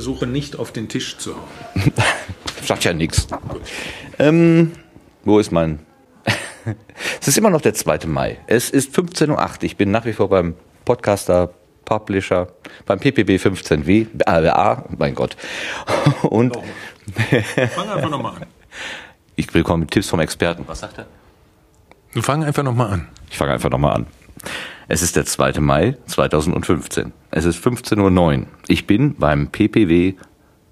versuche nicht auf den Tisch zu hauen. Sagt ja nichts. Ähm, wo ist mein... es ist immer noch der 2. Mai. Es ist 15.08 Uhr. Ich bin nach wie vor beim Podcaster Publisher, beim PPB 15W, äh, mein Gott. Und... Fang einfach nochmal an. Ich willkommen mit Tipps vom Experten. Was sagt er? Fang einfach nochmal an. Ich fange einfach nochmal an. Es ist der 2. Mai 2015. Es ist 15.09 Uhr. Ich bin beim PPW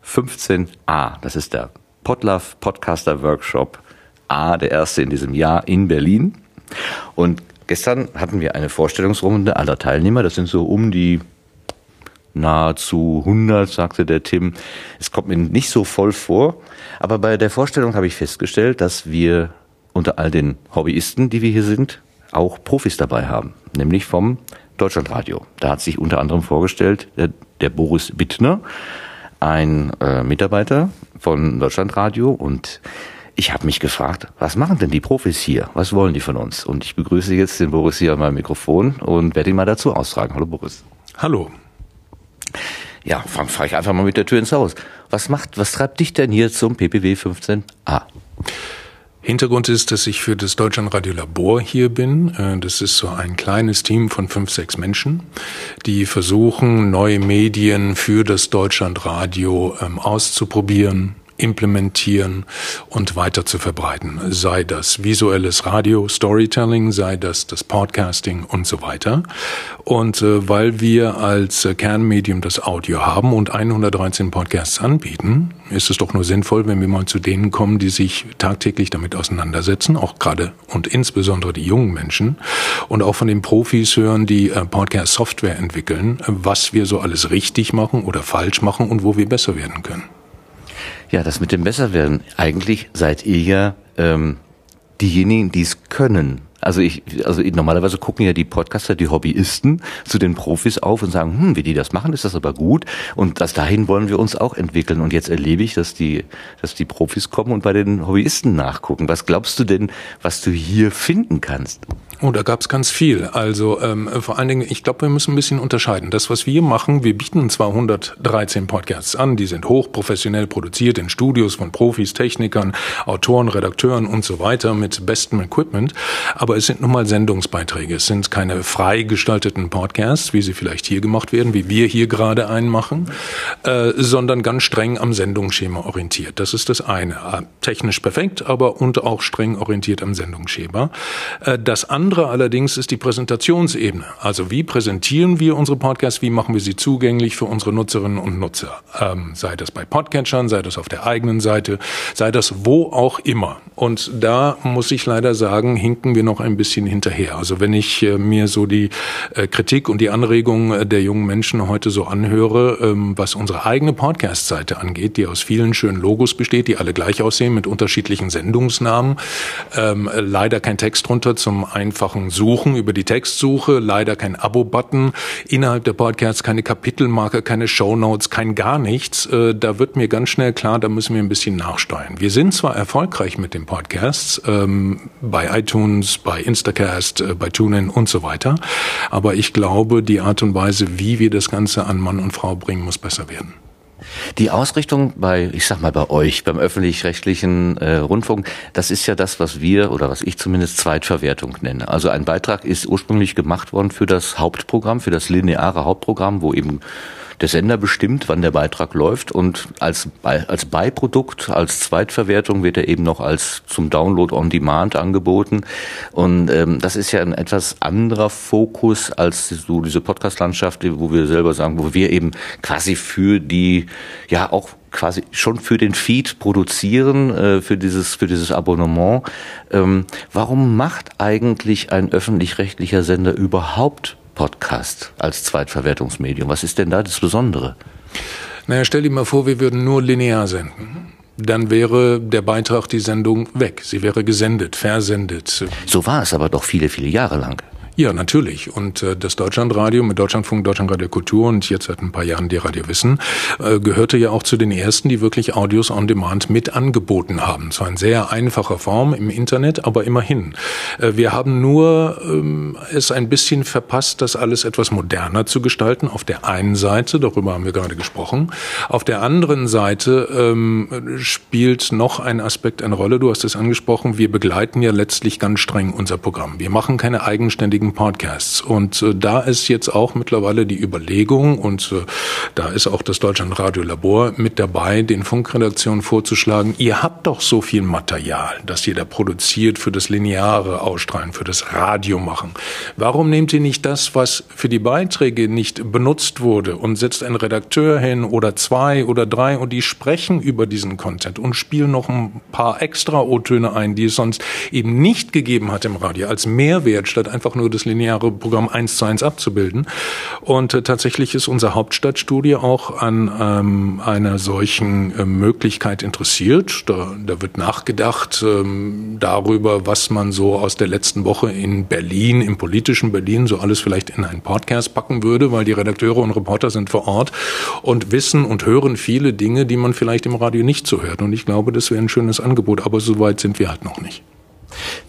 15a. Das ist der Podlove Podcaster Workshop A, der erste in diesem Jahr in Berlin. Und gestern hatten wir eine Vorstellungsrunde aller Teilnehmer. Das sind so um die nahezu 100, sagte der Tim. Es kommt mir nicht so voll vor. Aber bei der Vorstellung habe ich festgestellt, dass wir unter all den Hobbyisten, die wir hier sind, auch Profis dabei haben, nämlich vom Deutschlandradio. Da hat sich unter anderem vorgestellt der, der Boris Bittner, ein äh, Mitarbeiter von Deutschlandradio und ich habe mich gefragt, was machen denn die Profis hier? Was wollen die von uns? Und ich begrüße jetzt den Boris hier an meinem Mikrofon und werde ihn mal dazu austragen. Hallo Boris. Hallo. Ja, fahre fang ich einfach mal mit der Tür ins Haus. Was macht, was treibt dich denn hier zum PPW 15a? Hintergrund ist, dass ich für das Deutschlandradio Labor hier bin. Äh, das ist so ein kleines Team von fünf, sechs Menschen, die versuchen, neue Medien für das Deutschlandradio ähm, auszuprobieren, implementieren und weiter zu verbreiten. Sei das visuelles Radio, Storytelling, sei das das Podcasting und so weiter. Und äh, weil wir als äh, Kernmedium das Audio haben und 113 Podcasts anbieten, ist es doch nur sinnvoll, wenn wir mal zu denen kommen, die sich tagtäglich damit auseinandersetzen, auch gerade und insbesondere die jungen Menschen und auch von den Profis hören, die äh, Podcast-Software entwickeln, was wir so alles richtig machen oder falsch machen und wo wir besser werden können. Ja, das mit dem Besserwerden. Eigentlich seid ihr ja ähm, diejenigen, die es können. Also ich, also normalerweise gucken ja die Podcaster, die Hobbyisten zu den Profis auf und sagen, hm, wie die das machen, ist das aber gut. Und das dahin wollen wir uns auch entwickeln. Und jetzt erlebe ich, dass die, dass die Profis kommen und bei den Hobbyisten nachgucken. Was glaubst du denn, was du hier finden kannst? Oh, da gab's ganz viel. Also ähm, vor allen Dingen, ich glaube, wir müssen ein bisschen unterscheiden. Das, was wir machen, wir bieten 213 Podcasts an, die sind hochprofessionell produziert in Studios von Profis, Technikern, Autoren, Redakteuren und so weiter mit bestem Equipment. Aber es sind nun mal Sendungsbeiträge. Es sind keine frei gestalteten Podcasts, wie sie vielleicht hier gemacht werden, wie wir hier gerade einen machen, äh, sondern ganz streng am Sendungsschema orientiert. Das ist das eine. Äh, technisch perfekt, aber und auch streng orientiert am Sendungsschema. Äh, das andere andere allerdings ist die Präsentationsebene. Also wie präsentieren wir unsere Podcasts, wie machen wir sie zugänglich für unsere Nutzerinnen und Nutzer? Ähm, sei das bei Podcatchern, sei das auf der eigenen Seite, sei das wo auch immer. Und da muss ich leider sagen, hinken wir noch ein bisschen hinterher. Also wenn ich äh, mir so die äh, Kritik und die Anregungen äh, der jungen Menschen heute so anhöre, ähm, was unsere eigene Podcast-Seite angeht, die aus vielen schönen Logos besteht, die alle gleich aussehen mit unterschiedlichen Sendungsnamen, ähm, leider kein Text drunter zum Einführen einfachen Suchen über die Textsuche, leider kein Abo-Button, innerhalb der Podcasts keine Kapitelmarke, keine Shownotes, kein gar nichts. Äh, da wird mir ganz schnell klar, da müssen wir ein bisschen nachsteuern. Wir sind zwar erfolgreich mit den Podcasts, ähm, bei iTunes, bei Instacast, äh, bei TuneIn und so weiter, aber ich glaube, die Art und Weise, wie wir das Ganze an Mann und Frau bringen, muss besser werden. Die Ausrichtung bei, ich sag mal bei euch, beim öffentlich-rechtlichen äh, Rundfunk, das ist ja das, was wir oder was ich zumindest Zweitverwertung nenne. Also ein Beitrag ist ursprünglich gemacht worden für das Hauptprogramm, für das lineare Hauptprogramm, wo eben der Sender bestimmt, wann der Beitrag läuft und als, als Beiprodukt, als Zweitverwertung wird er eben noch als zum Download on Demand angeboten. Und ähm, das ist ja ein etwas anderer Fokus als so diese Podcast-Landschaft, wo wir selber sagen, wo wir eben quasi für die, ja auch quasi schon für den Feed produzieren, äh, für dieses, für dieses Abonnement. Ähm, warum macht eigentlich ein öffentlich-rechtlicher Sender überhaupt Podcast als Zweitverwertungsmedium. Was ist denn da das Besondere? Naja, stell dir mal vor, wir würden nur linear senden. Dann wäre der Beitrag, die Sendung weg. Sie wäre gesendet, versendet. So war es aber doch viele, viele Jahre lang. Ja, natürlich. Und äh, das Deutschlandradio mit Deutschlandfunk, Deutschlandradio Kultur und jetzt seit ein paar Jahren die Radio Wissen äh, gehörte ja auch zu den ersten, die wirklich Audios on Demand mit angeboten haben. Zwar in sehr einfacher Form im Internet, aber immerhin. Äh, wir haben nur ähm, es ein bisschen verpasst, das alles etwas moderner zu gestalten. Auf der einen Seite, darüber haben wir gerade gesprochen. Auf der anderen Seite ähm, spielt noch ein Aspekt eine Rolle. Du hast es angesprochen. Wir begleiten ja letztlich ganz streng unser Programm. Wir machen keine eigenständigen wenigen Podcasts. Und äh, da ist jetzt auch mittlerweile die Überlegung, und äh, da ist auch das Deutschlandradio Labor mit dabei, den Funkredaktionen vorzuschlagen, ihr habt doch so viel Material, das ihr da produziert für das lineare Ausstrahlen, für das Radio machen. Warum nehmt ihr nicht das, was für die Beiträge nicht benutzt wurde und setzt einen Redakteur hin oder zwei oder drei und die sprechen über diesen Content und spielen noch ein paar extra O-Töne ein, die es sonst eben nicht gegeben hat im Radio als Mehrwert, statt einfach nur das das lineare Programm eins zu eins abzubilden. Und äh, tatsächlich ist unsere Hauptstadtstudie auch an ähm, einer solchen äh, Möglichkeit interessiert. Da, da wird nachgedacht ähm, darüber, was man so aus der letzten Woche in Berlin, im politischen Berlin, so alles vielleicht in einen Podcast packen würde, weil die Redakteure und Reporter sind vor Ort und wissen und hören viele Dinge, die man vielleicht im Radio nicht so hört. Und ich glaube, das wäre ein schönes Angebot, aber so weit sind wir halt noch nicht.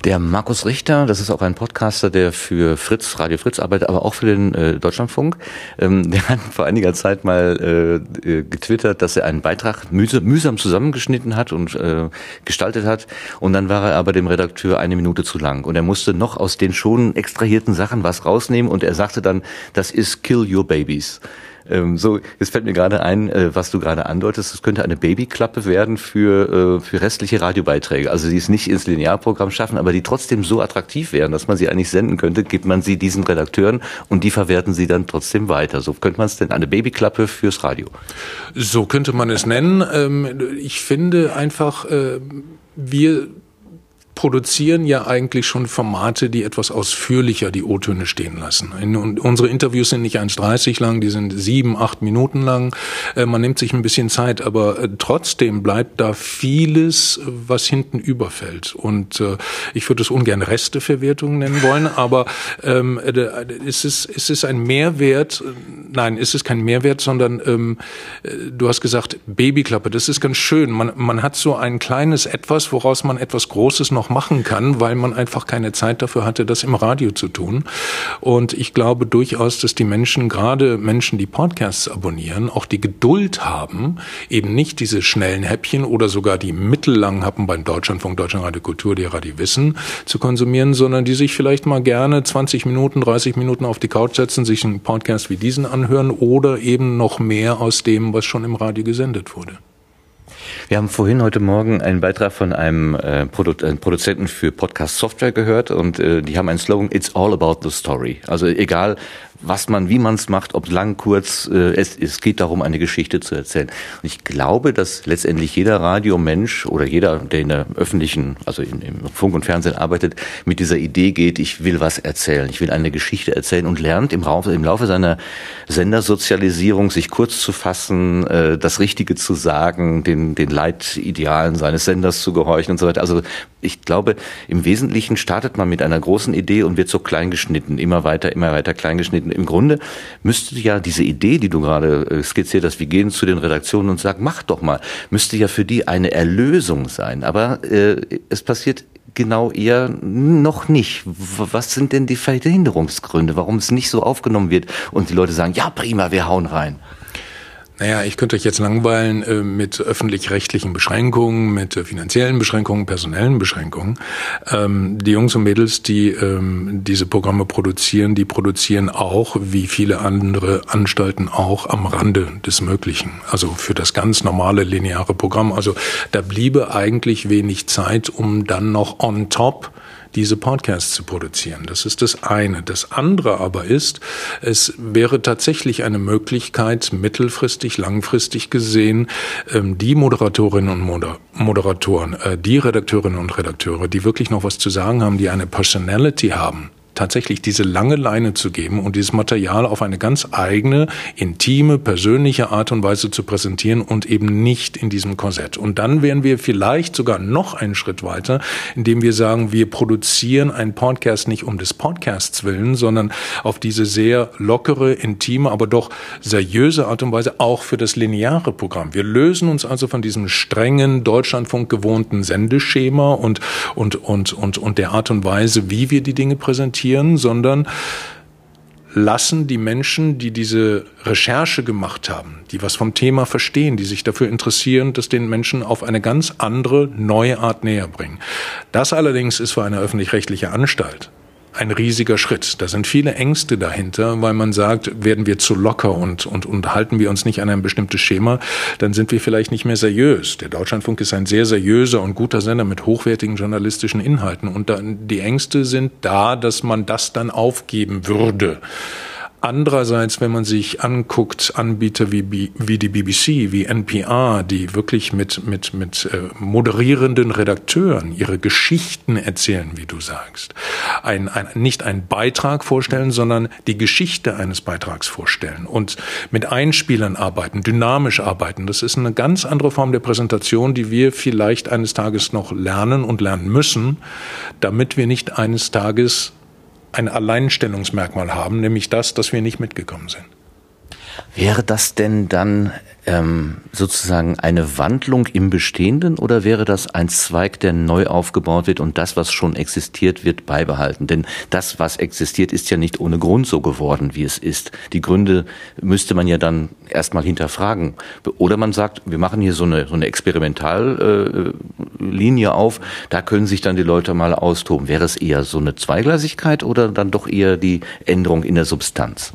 Der Markus Richter, das ist auch ein Podcaster, der für Fritz, Radio Fritz arbeitet, aber auch für den äh, Deutschlandfunk. Ähm, der hat vor einiger Zeit mal äh, äh getwittert, dass er einen Beitrag mühsam, mühsam zusammengeschnitten hat und äh, gestaltet hat. Und dann war er aber dem Redakteur eine Minute zu lang. Und er musste noch aus den schon extrahierten Sachen was rausnehmen. Und er sagte dann, das ist Kill Your Babies. Ähm, so, jetzt fällt mir gerade ein, äh, was du gerade andeutest, es könnte eine Babyklappe werden für, äh, für restliche Radiobeiträge. Also die es nicht ins Linearprogramm schaffen, aber die trotzdem so attraktiv wären, dass man sie eigentlich senden könnte, gibt man sie diesen Redakteuren und die verwerten sie dann trotzdem weiter. So könnte man es denn, eine Babyklappe fürs Radio. So könnte man es nennen. Ähm, ich finde einfach, äh, wir produzieren ja eigentlich schon Formate, die etwas ausführlicher die O-Töne stehen lassen. Und unsere Interviews sind nicht 1,30 lang, die sind sieben, acht Minuten lang. Äh, man nimmt sich ein bisschen Zeit, aber äh, trotzdem bleibt da vieles, was hinten überfällt. Und äh, ich würde es ungern Resteverwertung nennen wollen, aber ähm, es, ist, es ist ein Mehrwert, nein, es kein Mehrwert, sondern ähm, du hast gesagt, Babyklappe, das ist ganz schön. Man, man hat so ein kleines Etwas, woraus man etwas Großes noch machen kann, weil man einfach keine Zeit dafür hatte, das im Radio zu tun. Und ich glaube durchaus, dass die Menschen, gerade Menschen, die Podcasts abonnieren, auch die Geduld haben, eben nicht diese schnellen Häppchen oder sogar die mittellangen Happen beim Deutschlandfunk, Deutschlandradio Kultur, die Radio Wissen zu konsumieren, sondern die sich vielleicht mal gerne 20 Minuten, 30 Minuten auf die Couch setzen, sich einen Podcast wie diesen anhören oder eben noch mehr aus dem, was schon im Radio gesendet wurde. Wir haben vorhin heute Morgen einen Beitrag von einem äh, Produ äh, Produzenten für Podcast Software gehört und äh, die haben einen Slogan It's all about the story. Also egal, was man, wie man es macht, ob lang, kurz, äh, es, es geht darum, eine Geschichte zu erzählen. Und ich glaube, dass letztendlich jeder Radiomensch oder jeder, der in der öffentlichen, also in, im Funk und Fernsehen arbeitet, mit dieser Idee geht, ich will was erzählen, ich will eine Geschichte erzählen und lernt im, Raum, im Laufe seiner Sendersozialisierung, sich kurz zu fassen, äh, das Richtige zu sagen, den, den Leitidealen seines Senders zu gehorchen und so weiter. Also ich glaube, im Wesentlichen startet man mit einer großen Idee und wird so klein geschnitten, immer weiter, immer weiter klein geschnitten. Im Grunde müsste ja diese Idee, die du gerade äh, skizziert hast, wir gehen zu den Redaktionen und sagen, mach doch mal, müsste ja für die eine Erlösung sein. Aber äh, es passiert genau eher noch nicht. Was sind denn die Verhinderungsgründe, warum es nicht so aufgenommen wird und die Leute sagen, ja prima, wir hauen rein? Naja, ich könnte euch jetzt langweilen äh, mit öffentlich-rechtlichen Beschränkungen, mit äh, finanziellen Beschränkungen, personellen Beschränkungen. Ähm, die Jungs und Mädels, die ähm, diese Programme produzieren, die produzieren auch, wie viele andere Anstalten auch, am Rande des Möglichen. Also für das ganz normale lineare Programm. Also da bliebe eigentlich wenig Zeit, um dann noch on top diese Podcasts zu produzieren. Das ist das eine. Das andere aber ist, es wäre tatsächlich eine Möglichkeit, mittelfristig, langfristig gesehen, ähm, die Moderatorinnen und Moderatoren, äh, die Redakteurinnen und Redakteure, die wirklich noch was zu sagen haben, die eine Personality haben, tatsächlich diese lange Leine zu geben und dieses Material auf eine ganz eigene, intime, persönliche Art und Weise zu präsentieren und eben nicht in diesem Korsett. Und dann wären wir vielleicht sogar noch einen Schritt weiter, indem wir sagen, wir produzieren einen Podcast nicht um des Podcasts willen, sondern auf diese sehr lockere, intime, aber doch seriöse Art und Weise auch für das lineare Programm. Wir lösen uns also von diesem strengen Deutschlandfunk gewohnten Sendeschema und, und, und, und, und der Art und Weise, wie wir die Dinge präsentieren, sondern lassen die Menschen, die diese Recherche gemacht haben, die was vom Thema verstehen, die sich dafür interessieren, das den Menschen auf eine ganz andere, neue Art näher bringen. Das allerdings ist für eine öffentlich-rechtliche Anstalt ein riesiger Schritt. Da sind viele Ängste dahinter, weil man sagt, werden wir zu locker und, und, und halten wir uns nicht an ein bestimmtes Schema, dann sind wir vielleicht nicht mehr seriös. Der Deutschlandfunk ist ein sehr seriöser und guter Sender mit hochwertigen journalistischen Inhalten. Und dann, die Ängste sind da, dass man das dann aufgeben würde. Andererseits, wenn man sich anguckt, Anbieter wie, wie die BBC, wie NPR, die wirklich mit, mit, mit äh, moderierenden Redakteuren ihre Geschichten erzählen, wie du sagst, ein, ein, nicht einen Beitrag vorstellen, sondern die Geschichte eines Beitrags vorstellen und mit Einspielern arbeiten, dynamisch arbeiten. Das ist eine ganz andere Form der Präsentation, die wir vielleicht eines Tages noch lernen und lernen müssen, damit wir nicht eines Tages ein Alleinstellungsmerkmal haben, nämlich das, dass wir nicht mitgekommen sind. Wäre das denn dann ähm, sozusagen eine Wandlung im Bestehenden oder wäre das ein Zweig, der neu aufgebaut wird und das, was schon existiert, wird beibehalten? Denn das, was existiert, ist ja nicht ohne Grund so geworden, wie es ist. Die Gründe müsste man ja dann erstmal hinterfragen. Oder man sagt, wir machen hier so eine, so eine Experimentallinie äh, auf, da können sich dann die Leute mal austoben. Wäre es eher so eine Zweigleisigkeit oder dann doch eher die Änderung in der Substanz?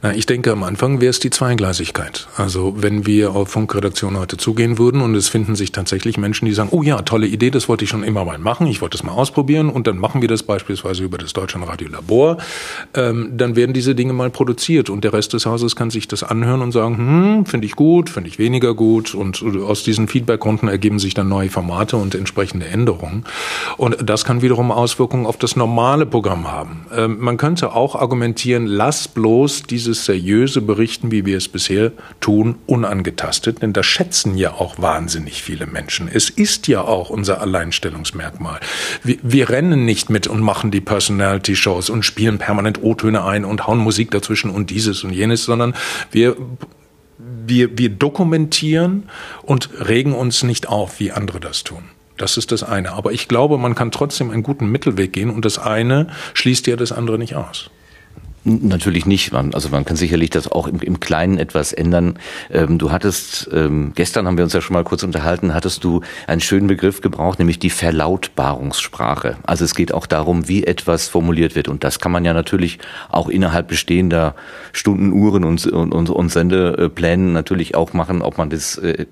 Na, ich denke, am Anfang wäre es die Zweigleisigkeit. Also wenn wenn wir auf Funkredaktionen heute zugehen würden. Und es finden sich tatsächlich Menschen, die sagen, oh ja, tolle Idee, das wollte ich schon immer mal machen, ich wollte das mal ausprobieren. Und dann machen wir das beispielsweise über das Deutschlandradio Labor, ähm, dann werden diese Dinge mal produziert. Und der Rest des Hauses kann sich das anhören und sagen, hm, finde ich gut, finde ich weniger gut. Und aus diesen Feedbackrunden ergeben sich dann neue Formate und entsprechende Änderungen. Und das kann wiederum Auswirkungen auf das normale Programm haben. Ähm, man könnte auch argumentieren, lass bloß dieses seriöse Berichten, wie wir es bisher tun, unangetastet, denn das schätzen ja auch wahnsinnig viele Menschen. Es ist ja auch unser Alleinstellungsmerkmal. Wir, wir rennen nicht mit und machen die Personality-Shows und spielen permanent O-Töne ein und hauen Musik dazwischen und dieses und jenes, sondern wir wir, wir dokumentieren und regen uns nicht auf, wie andere das tun. Das ist das eine. Aber ich glaube, man kann trotzdem einen guten Mittelweg gehen und das eine schließt ja das andere nicht aus. Natürlich nicht. Also man kann sicherlich das auch im, im Kleinen etwas ändern. Ähm, du hattest, ähm, gestern haben wir uns ja schon mal kurz unterhalten, hattest du einen schönen Begriff gebraucht, nämlich die Verlautbarungssprache. Also es geht auch darum, wie etwas formuliert wird. Und das kann man ja natürlich auch innerhalb bestehender Stundenuhren und, und, und, und Sendeplänen natürlich auch machen, ob man das äh,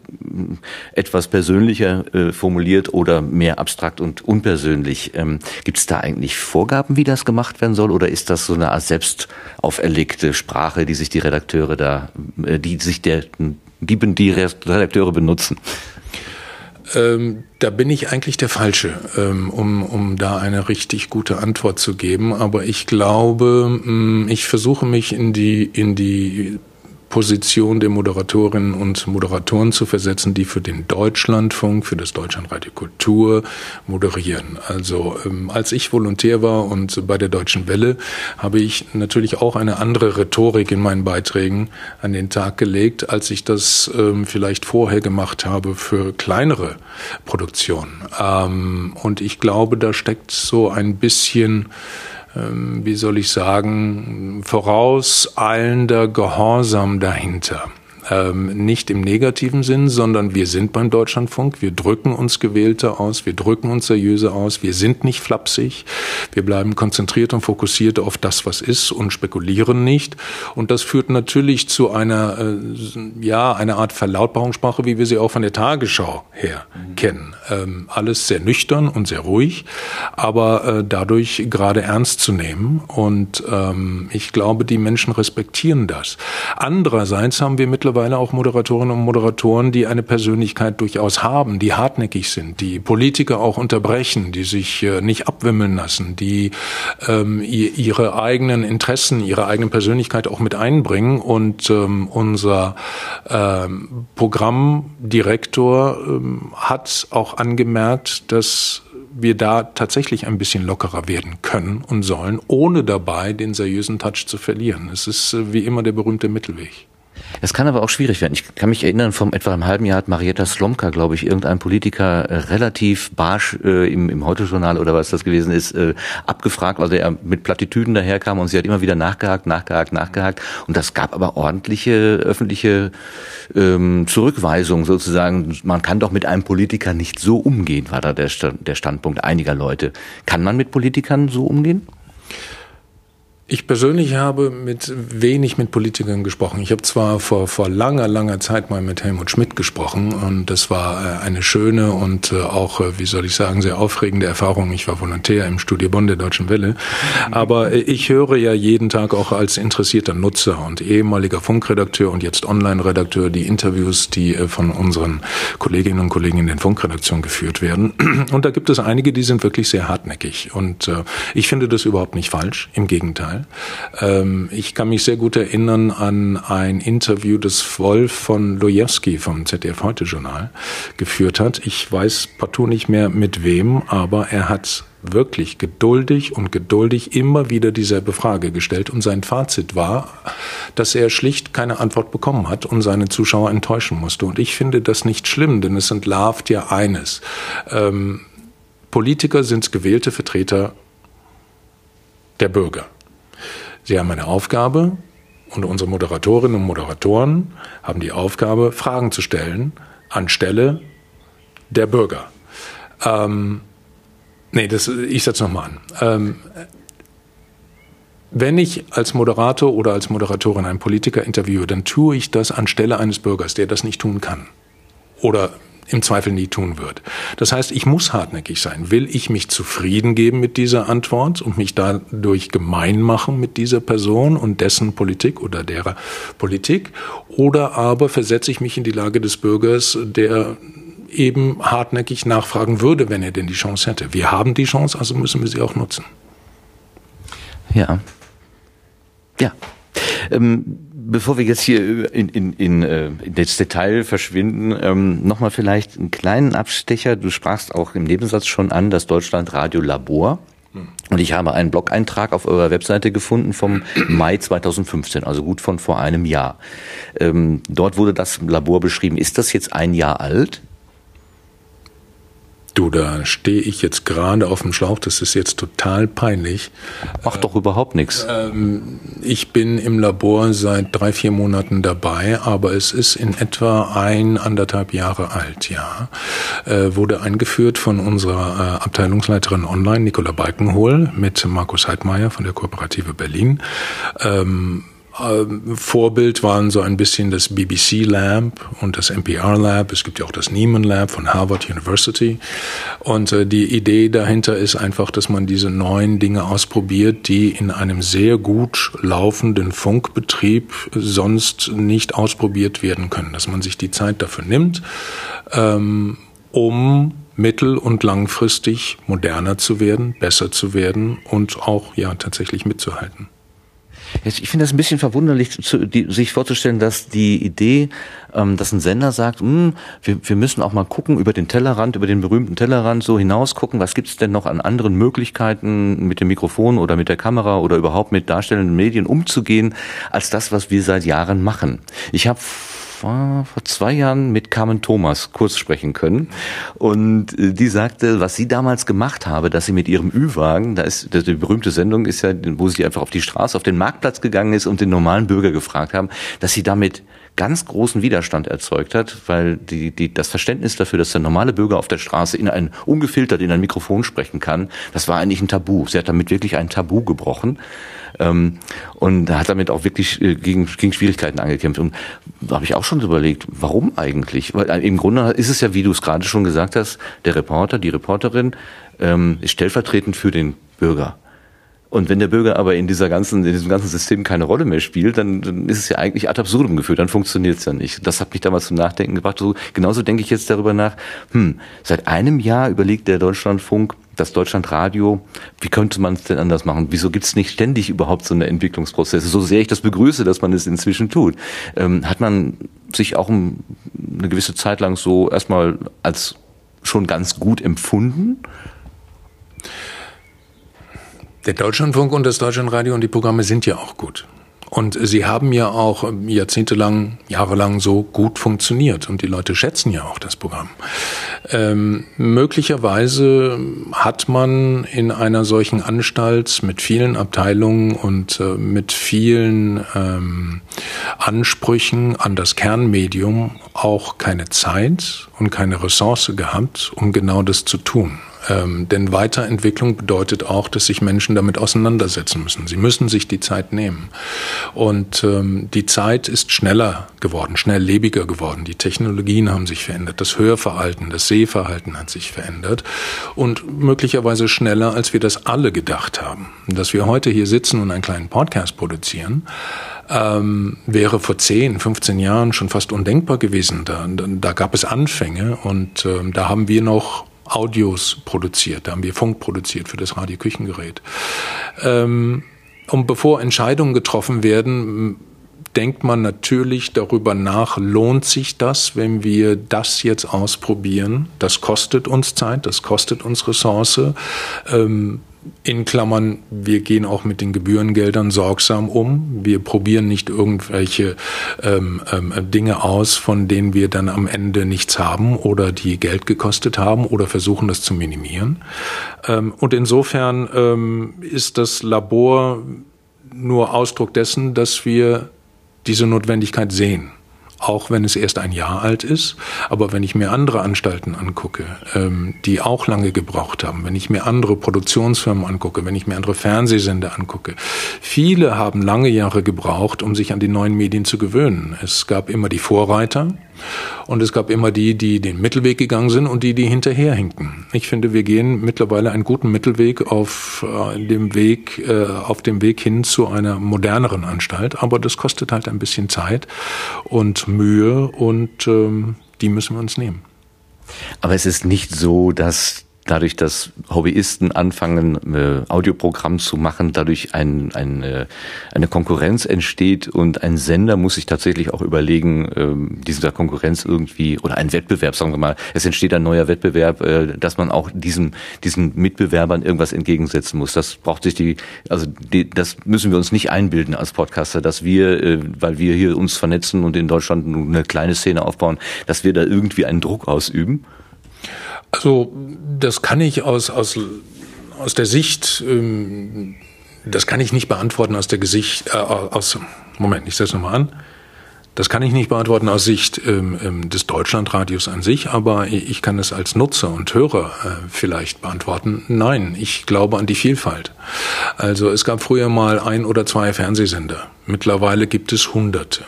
etwas persönlicher äh, formuliert oder mehr abstrakt und unpersönlich. Ähm, Gibt es da eigentlich Vorgaben, wie das gemacht werden soll? Oder ist das so eine Art Selbst auferlegte Sprache, die sich die Redakteure da, äh, die sich der, die, die Redakteure benutzen? Ähm, da bin ich eigentlich der Falsche, ähm, um, um da eine richtig gute Antwort zu geben. Aber ich glaube, mm, ich versuche mich in die, in die Position der Moderatorinnen und Moderatoren zu versetzen, die für den Deutschlandfunk, für das Deutschlandradio Kultur moderieren. Also ähm, als ich Volontär war und bei der Deutschen Welle, habe ich natürlich auch eine andere Rhetorik in meinen Beiträgen an den Tag gelegt, als ich das ähm, vielleicht vorher gemacht habe für kleinere Produktionen. Ähm, und ich glaube, da steckt so ein bisschen wie soll ich sagen, vorauseilender Gehorsam dahinter. Ähm, nicht im negativen Sinn, sondern wir sind beim Deutschlandfunk, wir drücken uns gewählter aus, wir drücken uns seriöser aus, wir sind nicht flapsig, wir bleiben konzentriert und fokussiert auf das, was ist und spekulieren nicht. Und das führt natürlich zu einer, äh, ja, einer Art Verlautbarungssprache, wie wir sie auch von der Tagesschau her mhm. kennen. Ähm, alles sehr nüchtern und sehr ruhig, aber äh, dadurch gerade ernst zu nehmen. Und ähm, ich glaube, die Menschen respektieren das. Andererseits haben wir mittlerweile mittlerweile auch Moderatorinnen und Moderatoren, die eine Persönlichkeit durchaus haben, die hartnäckig sind, die Politiker auch unterbrechen, die sich äh, nicht abwimmeln lassen, die ähm, ihre eigenen Interessen, ihre eigene Persönlichkeit auch mit einbringen. Und ähm, unser ähm, Programmdirektor ähm, hat auch angemerkt, dass wir da tatsächlich ein bisschen lockerer werden können und sollen, ohne dabei den seriösen Touch zu verlieren. Es ist äh, wie immer der berühmte Mittelweg. Es kann aber auch schwierig werden. Ich kann mich erinnern, vor etwa einem halben Jahr hat Marietta Slomka, glaube ich, irgendein Politiker äh, relativ barsch äh, im, im Heute-Journal oder was das gewesen ist, äh, abgefragt, weil er mit Plattitüden daherkam und sie hat immer wieder nachgehakt, nachgehakt, nachgehakt. Und das gab aber ordentliche öffentliche ähm, Zurückweisung sozusagen. Man kann doch mit einem Politiker nicht so umgehen, war da der, Stand, der Standpunkt einiger Leute. Kann man mit Politikern so umgehen? Ich persönlich habe mit wenig mit Politikern gesprochen. Ich habe zwar vor, vor langer, langer Zeit mal mit Helmut Schmidt gesprochen und das war äh, eine schöne und äh, auch, äh, wie soll ich sagen, sehr aufregende Erfahrung. Ich war Volontär im Studio Bonn der Deutschen Welle. Aber ich höre ja jeden Tag auch als interessierter Nutzer und ehemaliger Funkredakteur und jetzt Online-Redakteur die Interviews, die von unseren Kolleginnen und Kollegen in den Funkredaktionen geführt werden. Und da gibt es einige, die sind wirklich sehr hartnäckig. Und ich finde das überhaupt nicht falsch. Im Gegenteil. Ähm, ich kann mich sehr gut erinnern an ein Interview, das Wolf von Lojewski vom ZDF Heute Journal geführt hat. Ich weiß partout nicht mehr mit wem, aber er hat wirklich geduldig und geduldig immer wieder dieselbe Frage gestellt und sein Fazit war, dass er schlicht keine Antwort bekommen hat und seine Zuschauer enttäuschen musste. Und ich finde das nicht schlimm, denn es entlarvt ja eines. Ähm, Politiker sind gewählte Vertreter der Bürger. Sie haben eine Aufgabe und unsere Moderatorinnen und Moderatoren haben die Aufgabe, Fragen zu stellen anstelle der Bürger. Ähm, nee, das, ich setze nochmal an. Ähm, wenn ich als Moderator oder als Moderatorin einen Politiker interviewe, dann tue ich das anstelle eines Bürgers, der das nicht tun kann. Oder im Zweifel nie tun wird. Das heißt, ich muss hartnäckig sein. Will ich mich zufrieden geben mit dieser Antwort und mich dadurch gemein machen mit dieser Person und dessen Politik oder derer Politik? Oder aber versetze ich mich in die Lage des Bürgers, der eben hartnäckig nachfragen würde, wenn er denn die Chance hätte. Wir haben die Chance, also müssen wir sie auch nutzen. Ja. Ja. Ähm bevor wir jetzt hier in, in, in, äh, in das Detail verschwinden, ähm, nochmal vielleicht einen kleinen Abstecher. Du sprachst auch im Nebensatz schon an das Deutschland Radio Labor. Und ich habe einen Blog-Eintrag auf eurer Webseite gefunden vom Mai 2015, also gut von vor einem Jahr. Ähm, dort wurde das Labor beschrieben. Ist das jetzt ein Jahr alt? Du, da stehe ich jetzt gerade auf dem Schlauch, das ist jetzt total peinlich. Macht doch überhaupt nichts. Ähm, ich bin im Labor seit drei, vier Monaten dabei, aber es ist in etwa ein, anderthalb Jahre alt, ja. Äh, wurde eingeführt von unserer äh, Abteilungsleiterin Online, Nicola Balkenhol, mit Markus Heidmeier von der Kooperative Berlin. Ähm, ähm, Vorbild waren so ein bisschen das BBC Lab und das NPR Lab. Es gibt ja auch das Neiman Lab von Harvard University. Und äh, die Idee dahinter ist einfach, dass man diese neuen Dinge ausprobiert, die in einem sehr gut laufenden Funkbetrieb sonst nicht ausprobiert werden können. Dass man sich die Zeit dafür nimmt, ähm, um mittel- und langfristig moderner zu werden, besser zu werden und auch ja tatsächlich mitzuhalten. Ich finde das ein bisschen verwunderlich, zu, die, sich vorzustellen, dass die Idee, ähm, dass ein Sender sagt, hm, wir, wir müssen auch mal gucken über den Tellerrand, über den berühmten Tellerrand so hinaus gucken, was gibt es denn noch an anderen Möglichkeiten mit dem Mikrofon oder mit der Kamera oder überhaupt mit darstellenden Medien umzugehen, als das, was wir seit Jahren machen. Ich habe vor, vor zwei Jahren mit Carmen Thomas kurz sprechen können. Und äh, die sagte, was sie damals gemacht habe, dass sie mit ihrem Ü-Wagen, da ist die berühmte Sendung ist ja, wo sie einfach auf die Straße, auf den Marktplatz gegangen ist und den normalen Bürger gefragt haben, dass sie damit ganz großen Widerstand erzeugt hat, weil die, die, das Verständnis dafür, dass der normale Bürger auf der Straße in ein ungefiltert in ein Mikrofon sprechen kann, das war eigentlich ein Tabu. Sie hat damit wirklich ein Tabu gebrochen ähm, und hat damit auch wirklich äh, gegen, gegen Schwierigkeiten angekämpft. Und da habe ich auch schon überlegt, warum eigentlich? Weil äh, im Grunde ist es ja, wie du es gerade schon gesagt hast, der Reporter, die Reporterin ähm, ist stellvertretend für den Bürger. Und wenn der Bürger aber in dieser ganzen, in diesem ganzen System keine Rolle mehr spielt, dann, dann ist es ja eigentlich ad absurdum geführt, dann funktioniert es ja nicht. Das hat mich damals zum Nachdenken gebracht. So, genauso denke ich jetzt darüber nach, hm, seit einem Jahr überlegt der Deutschlandfunk, das Deutschlandradio, wie könnte man es denn anders machen? Wieso gibt es nicht ständig überhaupt so eine Entwicklungsprozesse? So sehr ich das begrüße, dass man es inzwischen tut, ähm, hat man sich auch eine gewisse Zeit lang so erstmal als schon ganz gut empfunden? Der Deutschlandfunk und das Deutschlandradio und die Programme sind ja auch gut. Und sie haben ja auch jahrzehntelang, jahrelang so gut funktioniert und die Leute schätzen ja auch das Programm. Ähm, möglicherweise hat man in einer solchen Anstalt mit vielen Abteilungen und äh, mit vielen ähm, Ansprüchen an das Kernmedium auch keine Zeit und keine Ressource gehabt, um genau das zu tun. Ähm, denn Weiterentwicklung bedeutet auch, dass sich Menschen damit auseinandersetzen müssen. Sie müssen sich die Zeit nehmen. Und ähm, die Zeit ist schneller geworden, schnelllebiger geworden. Die Technologien haben sich verändert. Das Hörverhalten, das Sehverhalten hat sich verändert. Und möglicherweise schneller, als wir das alle gedacht haben. Dass wir heute hier sitzen und einen kleinen Podcast produzieren, ähm, wäre vor 10, 15 Jahren schon fast undenkbar gewesen. Da, da gab es Anfänge und ähm, da haben wir noch Audios produziert, da haben wir Funk produziert für das Radioküchengerät. Ähm, und bevor Entscheidungen getroffen werden, denkt man natürlich darüber nach, lohnt sich das, wenn wir das jetzt ausprobieren? Das kostet uns Zeit, das kostet uns Ressource. Ähm, in Klammern, wir gehen auch mit den Gebührengeldern sorgsam um. Wir probieren nicht irgendwelche ähm, ähm, Dinge aus, von denen wir dann am Ende nichts haben oder die Geld gekostet haben oder versuchen das zu minimieren. Ähm, und insofern ähm, ist das Labor nur Ausdruck dessen, dass wir diese Notwendigkeit sehen auch wenn es erst ein Jahr alt ist. Aber wenn ich mir andere Anstalten angucke, ähm, die auch lange gebraucht haben, wenn ich mir andere Produktionsfirmen angucke, wenn ich mir andere Fernsehsender angucke, viele haben lange Jahre gebraucht, um sich an die neuen Medien zu gewöhnen. Es gab immer die Vorreiter, und es gab immer die, die den Mittelweg gegangen sind und die, die hinterherhinkten. Ich finde, wir gehen mittlerweile einen guten Mittelweg auf äh, dem Weg, äh, auf dem Weg hin zu einer moderneren Anstalt. Aber das kostet halt ein bisschen Zeit und Mühe und ähm, die müssen wir uns nehmen. Aber es ist nicht so, dass dadurch, dass Hobbyisten anfangen, äh, Audioprogramm zu machen, dadurch ein, ein, äh, eine Konkurrenz entsteht und ein Sender muss sich tatsächlich auch überlegen, äh, dieser Konkurrenz irgendwie, oder ein Wettbewerb, sagen wir mal, es entsteht ein neuer Wettbewerb, äh, dass man auch diesem, diesen Mitbewerbern irgendwas entgegensetzen muss. Das braucht sich die, also die, das müssen wir uns nicht einbilden als Podcaster, dass wir, weil wir hier uns vernetzen und in Deutschland eine kleine Szene aufbauen, dass wir da irgendwie einen Druck ausüben. Also das kann ich aus, aus, aus der Sicht, ähm, das kann ich nicht beantworten aus der Gesicht, äh, aus, Moment, ich setze nochmal an. Das kann ich nicht beantworten aus Sicht ähm, ähm, des Deutschlandradios an sich, aber ich kann es als Nutzer und Hörer äh, vielleicht beantworten. Nein, ich glaube an die Vielfalt. Also es gab früher mal ein oder zwei Fernsehsender. Mittlerweile gibt es Hunderte.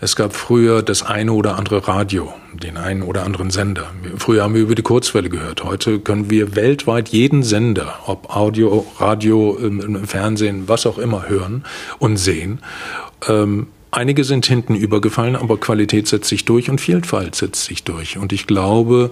Es gab früher das eine oder andere Radio, den einen oder anderen Sender. Früher haben wir über die Kurzwelle gehört. Heute können wir weltweit jeden Sender, ob Audio, Radio, Fernsehen, was auch immer hören und sehen. Ähm, Einige sind hinten übergefallen, aber Qualität setzt sich durch und Vielfalt setzt sich durch. Und ich glaube,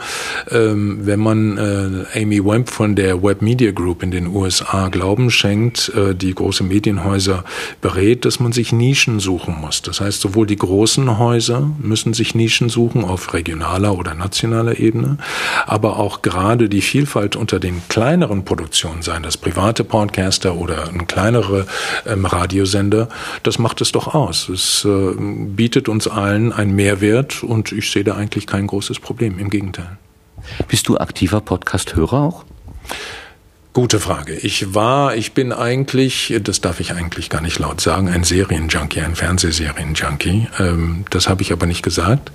ähm, wenn man äh, Amy Wemp von der Web Media Group in den USA Glauben schenkt, äh, die große Medienhäuser berät, dass man sich Nischen suchen muss. Das heißt, sowohl die großen Häuser müssen sich Nischen suchen auf regionaler oder nationaler Ebene, aber auch gerade die Vielfalt unter den kleineren Produktionen, seien das private Podcaster oder ein kleinere ähm, Radiosender, das macht es doch aus. Es das äh, bietet uns allen einen Mehrwert und ich sehe da eigentlich kein großes Problem. Im Gegenteil. Bist du aktiver Podcast-Hörer auch? Gute Frage. Ich war, ich bin eigentlich, das darf ich eigentlich gar nicht laut sagen, ein Serienjunkie, ein Fernsehserienjunkie. Ähm, das habe ich aber nicht gesagt.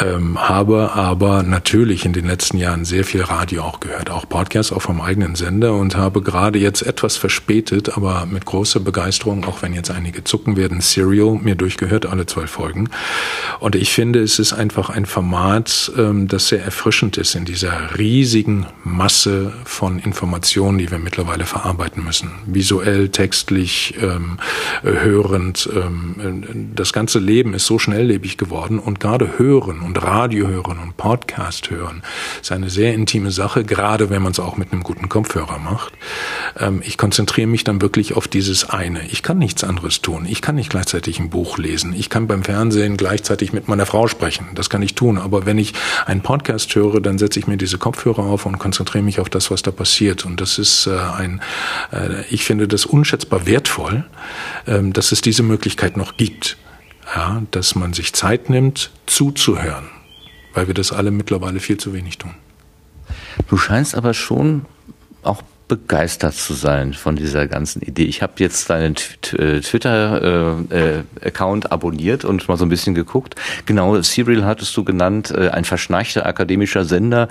Ähm, habe aber natürlich in den letzten Jahren sehr viel Radio auch gehört, auch Podcasts, auch vom eigenen Sender und habe gerade jetzt etwas verspätet, aber mit großer Begeisterung, auch wenn jetzt einige zucken werden, Serial mir durchgehört, alle zwölf Folgen. Und ich finde, es ist einfach ein Format, ähm, das sehr erfrischend ist in dieser riesigen Masse von Informationen Informationen, die wir mittlerweile verarbeiten müssen. Visuell, textlich, ähm, hörend. Ähm, das ganze Leben ist so schnelllebig geworden und gerade Hören und Radio hören und Podcast hören ist eine sehr intime Sache, gerade wenn man es auch mit einem guten Kopfhörer macht. Ähm, ich konzentriere mich dann wirklich auf dieses eine. Ich kann nichts anderes tun. Ich kann nicht gleichzeitig ein Buch lesen. Ich kann beim Fernsehen gleichzeitig mit meiner Frau sprechen. Das kann ich tun. Aber wenn ich einen Podcast höre, dann setze ich mir diese Kopfhörer auf und konzentriere mich auf das, was da passiert. Und das ist äh, ein, äh, ich finde das unschätzbar wertvoll, äh, dass es diese Möglichkeit noch gibt. Ja, dass man sich Zeit nimmt, zuzuhören, weil wir das alle mittlerweile viel zu wenig tun. Du scheinst aber schon auch begeistert zu sein von dieser ganzen Idee. Ich habe jetzt deinen äh, Twitter-Account äh, äh, abonniert und mal so ein bisschen geguckt. Genau, Serial hattest du genannt, ein verschnarchter akademischer Sender,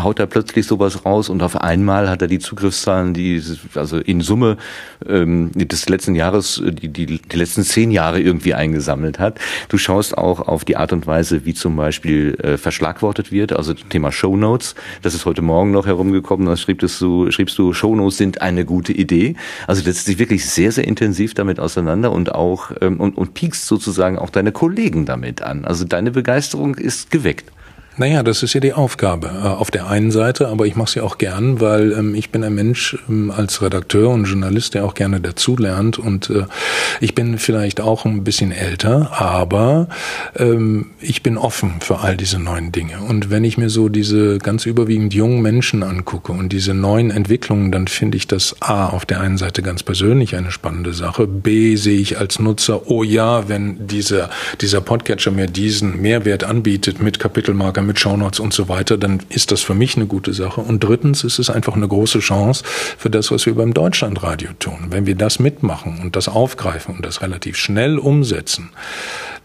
haut da plötzlich sowas raus und auf einmal hat er die Zugriffszahlen, die also in Summe ähm, des letzten Jahres, die, die, die letzten zehn Jahre irgendwie eingesammelt hat. Du schaust auch auf die Art und Weise, wie zum Beispiel verschlagwortet wird, also Thema Show Notes. Das ist heute Morgen noch herumgekommen, da schriebst du, schriebst du, Shownotes sind eine gute Idee. Also das ist wirklich sehr, sehr intensiv damit auseinander und auch ähm, und, und piekst sozusagen auch deine Kollegen damit an. Also deine Begeisterung ist geweckt. Naja, das ist ja die Aufgabe äh, auf der einen Seite, aber ich mache sie auch gern, weil ähm, ich bin ein Mensch ähm, als Redakteur und Journalist, der auch gerne dazulernt und äh, ich bin vielleicht auch ein bisschen älter, aber ähm, ich bin offen für all diese neuen Dinge. Und wenn ich mir so diese ganz überwiegend jungen Menschen angucke und diese neuen Entwicklungen, dann finde ich das A auf der einen Seite ganz persönlich eine spannende Sache, B sehe ich als Nutzer, oh ja, wenn dieser, dieser Podcatcher mir diesen Mehrwert anbietet mit Kapitelmarker, mit Shownotes und so weiter, dann ist das für mich eine gute Sache. Und drittens ist es einfach eine große Chance für das, was wir beim Deutschlandradio tun. Wenn wir das mitmachen und das aufgreifen und das relativ schnell umsetzen,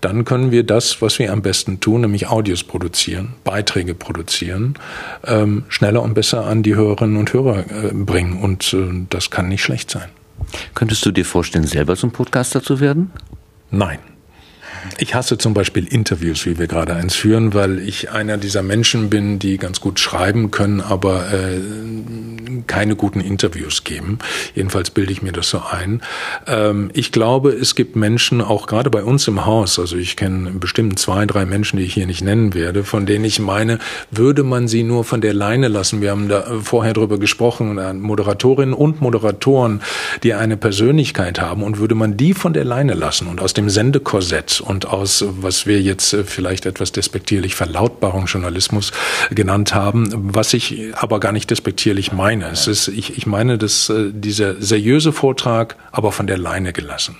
dann können wir das, was wir am besten tun, nämlich Audios produzieren, Beiträge produzieren, ähm, schneller und besser an die Hörerinnen und Hörer äh, bringen. Und äh, das kann nicht schlecht sein. Könntest du dir vorstellen, selber zum Podcaster zu werden? Nein. Ich hasse zum Beispiel Interviews, wie wir gerade eins führen, weil ich einer dieser Menschen bin, die ganz gut schreiben können, aber äh, keine guten Interviews geben. Jedenfalls bilde ich mir das so ein. Ähm, ich glaube, es gibt Menschen, auch gerade bei uns im Haus, also ich kenne bestimmt zwei, drei Menschen, die ich hier nicht nennen werde, von denen ich meine, würde man sie nur von der Leine lassen. Wir haben da vorher drüber gesprochen, Moderatorinnen und Moderatoren, die eine Persönlichkeit haben und würde man die von der Leine lassen und aus dem Sendekorsett und aus, was wir jetzt äh, vielleicht etwas despektierlich Verlautbarungsjournalismus genannt haben, was ich aber gar nicht despektierlich meine. Es ist, ich, ich meine, dass äh, dieser seriöse Vortrag, aber von der Leine gelassen.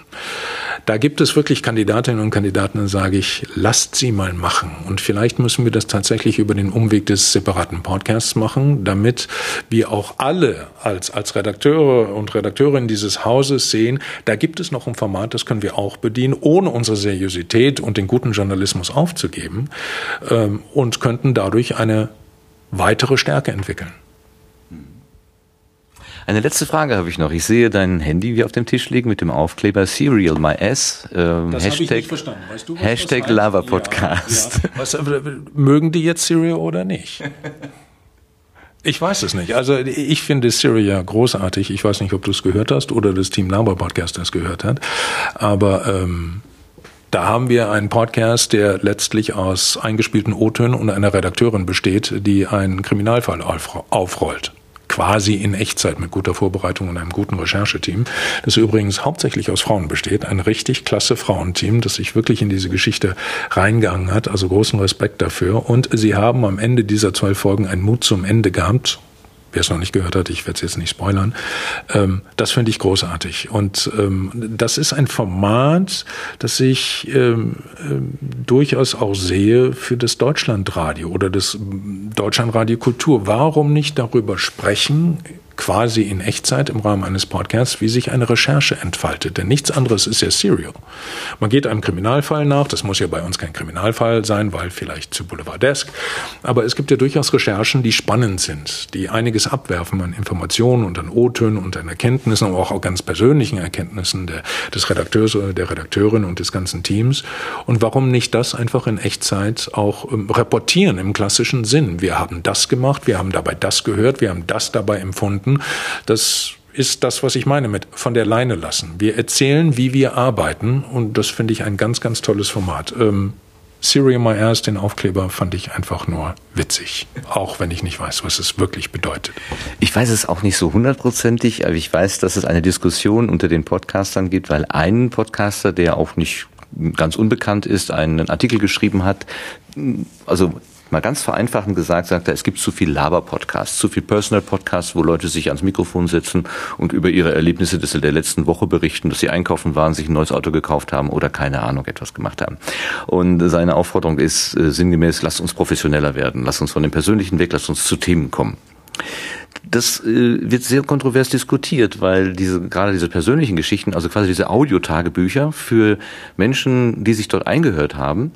Da gibt es wirklich Kandidatinnen und Kandidaten, dann sage ich, lasst sie mal machen. Und vielleicht müssen wir das tatsächlich über den Umweg des separaten Podcasts machen, damit wir auch alle als, als Redakteure und Redakteurinnen dieses Hauses sehen, da gibt es noch ein Format, das können wir auch bedienen, ohne unsere Seriosität und den guten Journalismus aufzugeben ähm, und könnten dadurch eine weitere Stärke entwickeln. Eine letzte Frage habe ich noch. Ich sehe dein Handy wie auf dem Tisch liegen mit dem Aufkleber Serial My S. Ähm, das Hashtag, ich nicht verstanden. Weißt du, Hashtag Lava Podcast. Ja, ja. Was, äh, mögen die jetzt Serial oder nicht? Ich weiß es nicht. Also ich finde Syria großartig. Ich weiß nicht, ob du es gehört hast oder das Team Lava Podcast das gehört hat. Aber ähm, da haben wir einen Podcast, der letztlich aus eingespielten O-Tönen und einer Redakteurin besteht, die einen Kriminalfall aufrollt quasi in Echtzeit mit guter Vorbereitung und einem guten Rechercheteam, das übrigens hauptsächlich aus Frauen besteht. Ein richtig klasse Frauenteam, das sich wirklich in diese Geschichte reingegangen hat. Also großen Respekt dafür. Und sie haben am Ende dieser zwölf Folgen einen Mut zum Ende gehabt wer es noch nicht gehört hat, ich werde es jetzt nicht spoilern. Ähm, das finde ich großartig. Und ähm, das ist ein Format, das ich ähm, ähm, durchaus auch sehe für das Deutschlandradio oder das Deutschlandradio Kultur. Warum nicht darüber sprechen, quasi in Echtzeit im Rahmen eines Podcasts, wie sich eine Recherche entfaltet. Denn nichts anderes ist ja Serial. Man geht einem Kriminalfall nach, das muss ja bei uns kein Kriminalfall sein, weil vielleicht zu Boulevardesk, aber es gibt ja durchaus Recherchen, die spannend sind, die einiges abwerfen an Informationen und an O-Tönen und an Erkenntnissen, aber auch, auch ganz persönlichen Erkenntnissen der, des Redakteurs oder der Redakteurin und des ganzen Teams. Und warum nicht das einfach in Echtzeit auch ähm, reportieren im klassischen Sinn? Wir haben das gemacht, wir haben dabei das gehört, wir haben das dabei empfunden, könnten. Das ist das, was ich meine mit von der Leine lassen. Wir erzählen, wie wir arbeiten und das finde ich ein ganz, ganz tolles Format. Ähm, Serial My Ass, den Aufkleber, fand ich einfach nur witzig. Auch wenn ich nicht weiß, was es wirklich bedeutet. Ich weiß es auch nicht so hundertprozentig, aber ich weiß, dass es eine Diskussion unter den Podcastern gibt, weil ein Podcaster, der auch nicht ganz unbekannt ist, einen Artikel geschrieben hat, also mal ganz vereinfachend gesagt, sagt er, es gibt zu viel Laber-Podcasts, zu viel Personal-Podcasts, wo Leute sich ans Mikrofon setzen und über ihre Erlebnisse des, der letzten Woche berichten, dass sie einkaufen waren, sich ein neues Auto gekauft haben oder keine Ahnung etwas gemacht haben. Und seine Aufforderung ist äh, sinngemäß, lasst uns professioneller werden, lasst uns von dem Persönlichen weg, lasst uns zu Themen kommen. Das äh, wird sehr kontrovers diskutiert, weil diese gerade diese persönlichen Geschichten, also quasi diese Audiotagebücher für Menschen, die sich dort eingehört haben,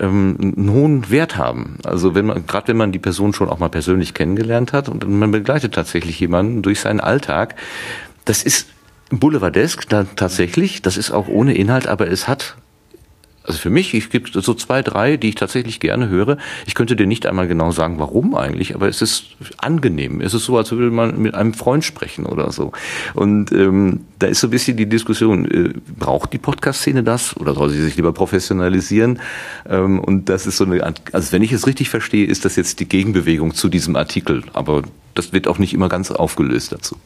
ähm, einen hohen Wert haben. Also wenn man gerade wenn man die Person schon auch mal persönlich kennengelernt hat und man begleitet tatsächlich jemanden durch seinen Alltag, das ist Boulevardesk da tatsächlich, das ist auch ohne Inhalt, aber es hat also für mich, ich gibt so zwei, drei, die ich tatsächlich gerne höre. Ich könnte dir nicht einmal genau sagen, warum eigentlich, aber es ist angenehm. Es ist so, als würde man mit einem Freund sprechen oder so. Und ähm, da ist so ein bisschen die Diskussion, äh, braucht die Podcast-Szene das oder soll sie sich lieber professionalisieren? Ähm, und das ist so eine, also wenn ich es richtig verstehe, ist das jetzt die Gegenbewegung zu diesem Artikel. Aber das wird auch nicht immer ganz aufgelöst dazu.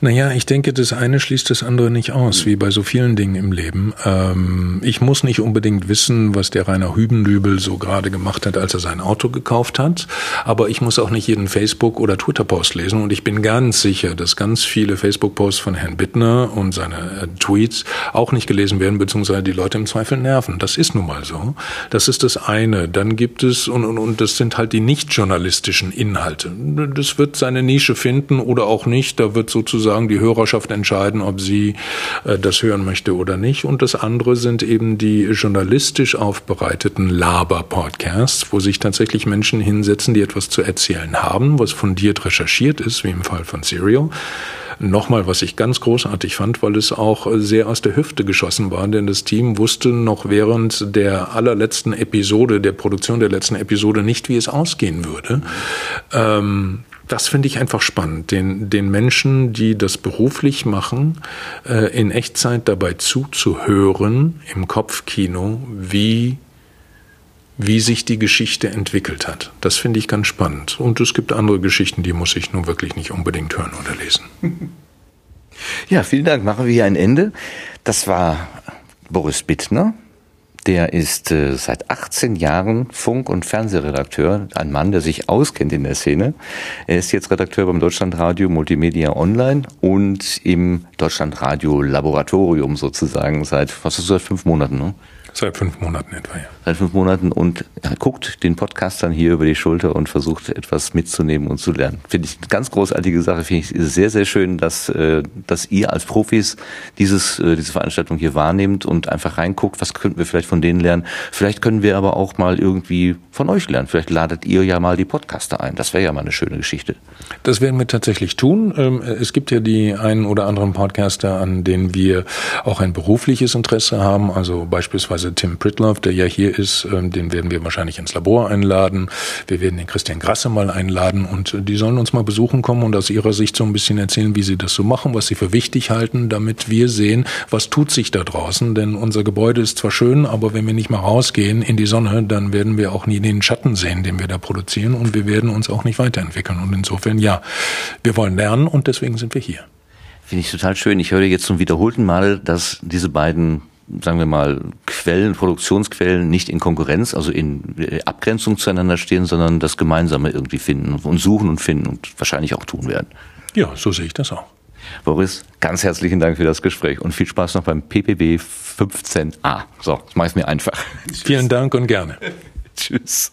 Naja, ich denke, das eine schließt das andere nicht aus, wie bei so vielen Dingen im Leben. Ähm, ich muss nicht unbedingt wissen, was der Rainer Hübenlübel so gerade gemacht hat, als er sein Auto gekauft hat, aber ich muss auch nicht jeden Facebook- oder Twitter-Post lesen und ich bin ganz sicher, dass ganz viele Facebook-Posts von Herrn Bittner und seine äh, Tweets auch nicht gelesen werden, beziehungsweise die Leute im Zweifel nerven. Das ist nun mal so. Das ist das eine. Dann gibt es, und, und, und das sind halt die nicht journalistischen Inhalte. Das wird seine Nische finden oder auch nicht. Da wird wird sozusagen die Hörerschaft entscheiden, ob sie äh, das hören möchte oder nicht. Und das andere sind eben die journalistisch aufbereiteten Laber-Podcasts, wo sich tatsächlich Menschen hinsetzen, die etwas zu erzählen haben, was fundiert recherchiert ist, wie im Fall von Serial. Nochmal, was ich ganz großartig fand, weil es auch sehr aus der Hüfte geschossen war, denn das Team wusste noch während der allerletzten Episode, der Produktion der letzten Episode nicht, wie es ausgehen würde. Ähm, das finde ich einfach spannend, den, den Menschen, die das beruflich machen, äh, in Echtzeit dabei zuzuhören im Kopfkino, wie wie sich die Geschichte entwickelt hat. Das finde ich ganz spannend. Und es gibt andere Geschichten, die muss ich nun wirklich nicht unbedingt hören oder lesen. Ja, vielen Dank. Machen wir hier ein Ende. Das war Boris Bittner, der ist äh, seit 18 Jahren Funk- und Fernsehredakteur, ein Mann, der sich auskennt in der Szene. Er ist jetzt Redakteur beim Deutschlandradio Multimedia Online und im Deutschlandradio Laboratorium sozusagen seit, was ist das, seit fünf Monaten, ne? Seit fünf Monaten etwa, ja. Seit fünf Monaten und guckt den Podcastern hier über die Schulter und versucht etwas mitzunehmen und zu lernen. Finde ich eine ganz großartige Sache. Finde ich sehr, sehr schön, dass, äh, dass ihr als Profis dieses, äh, diese Veranstaltung hier wahrnehmt und einfach reinguckt, was könnten wir vielleicht von denen lernen. Vielleicht können wir aber auch mal irgendwie von euch lernen. Vielleicht ladet ihr ja mal die Podcaster ein. Das wäre ja mal eine schöne Geschichte. Das werden wir tatsächlich tun. Ähm, es gibt ja die einen oder anderen Podcaster, an denen wir auch ein berufliches Interesse haben. Also beispielsweise beispielsweise Tim Pritlove, der ja hier ist, ähm, den werden wir wahrscheinlich ins Labor einladen. Wir werden den Christian Grasse mal einladen und die sollen uns mal besuchen kommen und aus ihrer Sicht so ein bisschen erzählen, wie sie das so machen, was sie für wichtig halten, damit wir sehen, was tut sich da draußen. Denn unser Gebäude ist zwar schön, aber wenn wir nicht mal rausgehen in die Sonne, dann werden wir auch nie den Schatten sehen, den wir da produzieren und wir werden uns auch nicht weiterentwickeln. Und insofern ja, wir wollen lernen und deswegen sind wir hier. Finde ich total schön. Ich höre jetzt zum wiederholten Mal, dass diese beiden sagen wir mal, Quellen, Produktionsquellen nicht in Konkurrenz, also in äh, Abgrenzung zueinander stehen, sondern das Gemeinsame irgendwie finden und suchen und finden und wahrscheinlich auch tun werden. Ja, so sehe ich das auch. Boris, ganz herzlichen Dank für das Gespräch und viel Spaß noch beim PPB 15a. So, das mache ich mir einfach. Vielen Dank und gerne. Tschüss.